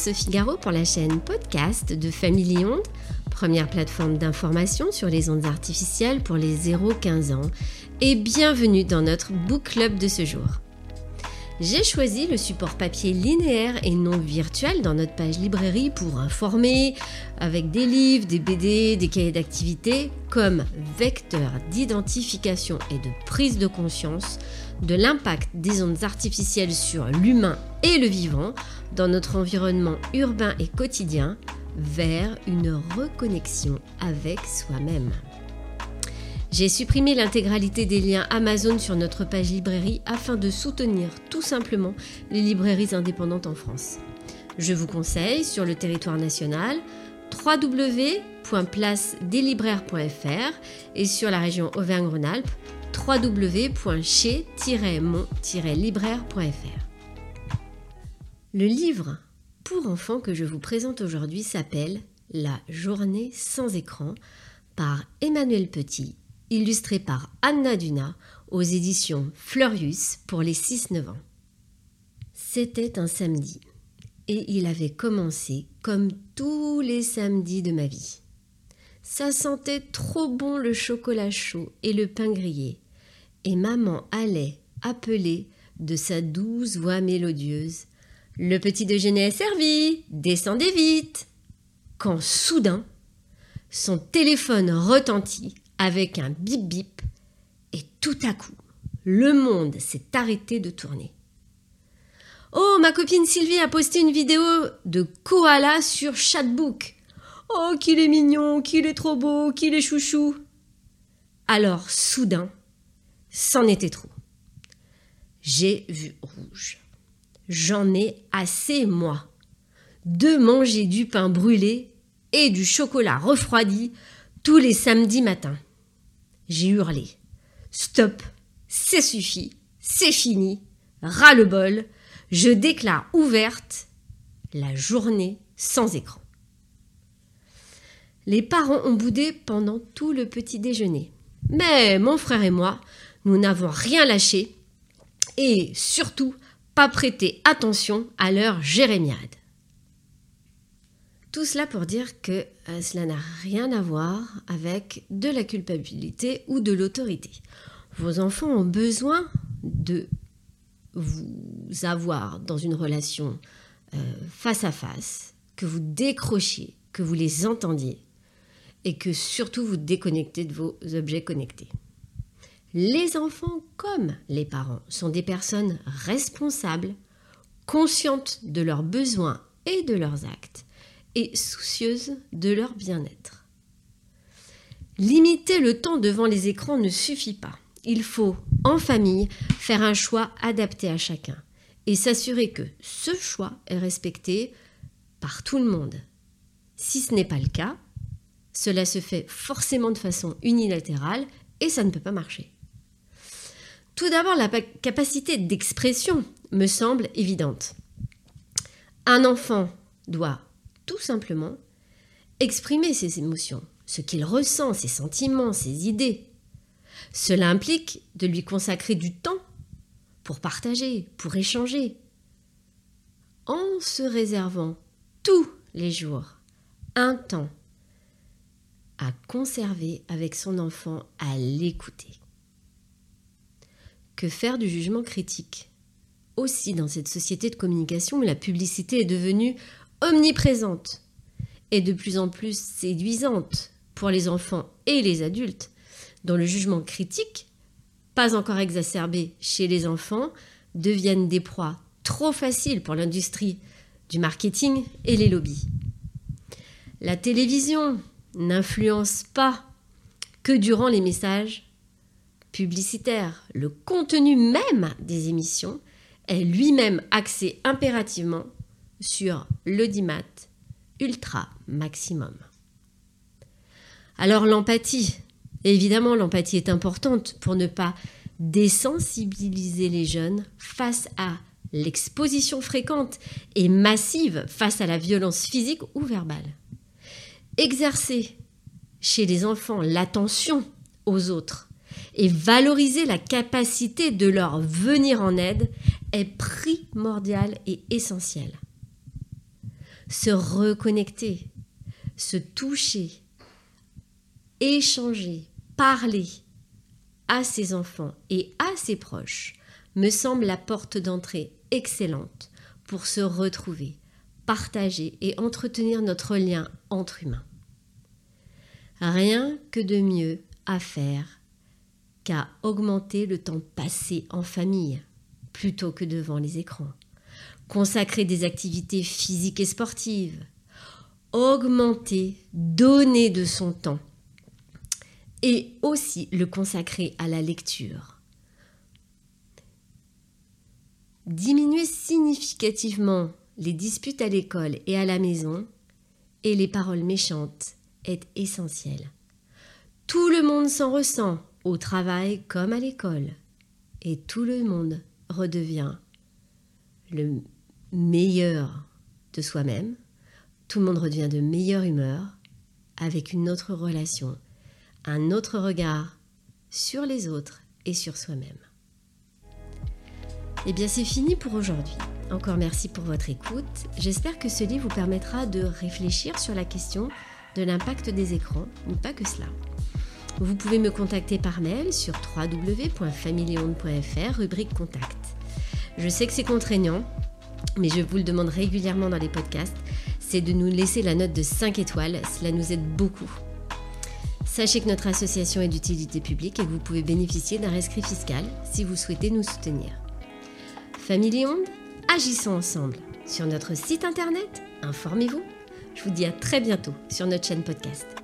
Sophie Garot pour la chaîne podcast de Family Onde, première plateforme d'information sur les ondes artificielles pour les 0-15 ans, et bienvenue dans notre book club de ce jour. J'ai choisi le support papier linéaire et non virtuel dans notre page librairie pour informer, avec des livres, des BD, des cahiers d'activité, comme vecteur d'identification et de prise de conscience de l'impact des ondes artificielles sur l'humain et le vivant dans notre environnement urbain et quotidien vers une reconnexion avec soi-même. J'ai supprimé l'intégralité des liens Amazon sur notre page librairie afin de soutenir tout simplement les librairies indépendantes en France. Je vous conseille sur le territoire national www.placedeslibraires.fr et sur la région Auvergne-Rhône-Alpes www.chez-mon-libraire.fr. Le livre pour enfants que je vous présente aujourd'hui s'appelle La journée sans écran par Emmanuel Petit illustré par Anna Duna aux éditions Fleurius pour les 6-9 ans. C'était un samedi et il avait commencé comme tous les samedis de ma vie. Ça sentait trop bon le chocolat chaud et le pain grillé, et maman allait appeler de sa douce voix mélodieuse Le petit déjeuner est servi, descendez vite Quand soudain, son téléphone retentit avec un bip bip et tout à coup, le monde s'est arrêté de tourner. Oh, ma copine Sylvie a posté une vidéo de koala sur Chatbook. Oh, qu'il est mignon, qu'il est trop beau, qu'il est chouchou. Alors, soudain, c'en était trop. J'ai vu rouge. J'en ai assez, moi. De manger du pain brûlé et du chocolat refroidi tous les samedis matins. J'ai hurlé. Stop, c'est suffit, c'est fini, ras le bol, je déclare ouverte la journée sans écran. Les parents ont boudé pendant tout le petit déjeuner. Mais mon frère et moi, nous n'avons rien lâché et surtout pas prêté attention à leur jérémiade. Tout cela pour dire que euh, cela n'a rien à voir avec de la culpabilité ou de l'autorité. Vos enfants ont besoin de vous avoir dans une relation euh, face à face, que vous décrochiez, que vous les entendiez et que surtout vous déconnectez de vos objets connectés. Les enfants comme les parents sont des personnes responsables, conscientes de leurs besoins et de leurs actes et soucieuses de leur bien-être. Limiter le temps devant les écrans ne suffit pas. Il faut, en famille, faire un choix adapté à chacun et s'assurer que ce choix est respecté par tout le monde. Si ce n'est pas le cas, cela se fait forcément de façon unilatérale et ça ne peut pas marcher. Tout d'abord, la capacité d'expression me semble évidente. Un enfant doit tout simplement exprimer ses émotions, ce qu'il ressent, ses sentiments, ses idées. Cela implique de lui consacrer du temps pour partager, pour échanger, en se réservant tous les jours un temps à conserver avec son enfant, à l'écouter. Que faire du jugement critique? Aussi dans cette société de communication où la publicité est devenue omniprésente et de plus en plus séduisante pour les enfants et les adultes, dont le jugement critique, pas encore exacerbé chez les enfants, deviennent des proies trop faciles pour l'industrie du marketing et les lobbies. La télévision n'influence pas que durant les messages publicitaires. Le contenu même des émissions est lui-même axé impérativement sur l'audimat ultra maximum. Alors l'empathie, évidemment l'empathie est importante pour ne pas désensibiliser les jeunes face à l'exposition fréquente et massive face à la violence physique ou verbale. Exercer chez les enfants l'attention aux autres et valoriser la capacité de leur venir en aide est primordial et essentiel. Se reconnecter, se toucher, échanger, parler à ses enfants et à ses proches me semble la porte d'entrée excellente pour se retrouver, partager et entretenir notre lien entre humains. Rien que de mieux à faire qu'à augmenter le temps passé en famille plutôt que devant les écrans. Consacrer des activités physiques et sportives. Augmenter, donner de son temps. Et aussi le consacrer à la lecture. Diminuer significativement les disputes à l'école et à la maison et les paroles méchantes est essentiel. Tout le monde s'en ressent, au travail comme à l'école, et tout le monde redevient le meilleur de soi-même, tout le monde redevient de meilleure humeur, avec une autre relation, un autre regard sur les autres et sur soi-même. Eh bien c'est fini pour aujourd'hui. Encore merci pour votre écoute. J'espère que ce livre vous permettra de réfléchir sur la question de l'impact des écrans, mais pas que cela. Vous pouvez me contacter par mail sur www.familionde.fr, rubrique contact. Je sais que c'est contraignant, mais je vous le demande régulièrement dans les podcasts, c'est de nous laisser la note de 5 étoiles, cela nous aide beaucoup. Sachez que notre association est d'utilité publique et que vous pouvez bénéficier d'un rescrit fiscal si vous souhaitez nous soutenir. Famille Onde, agissons ensemble. Sur notre site internet, informez-vous. Je vous dis à très bientôt sur notre chaîne podcast.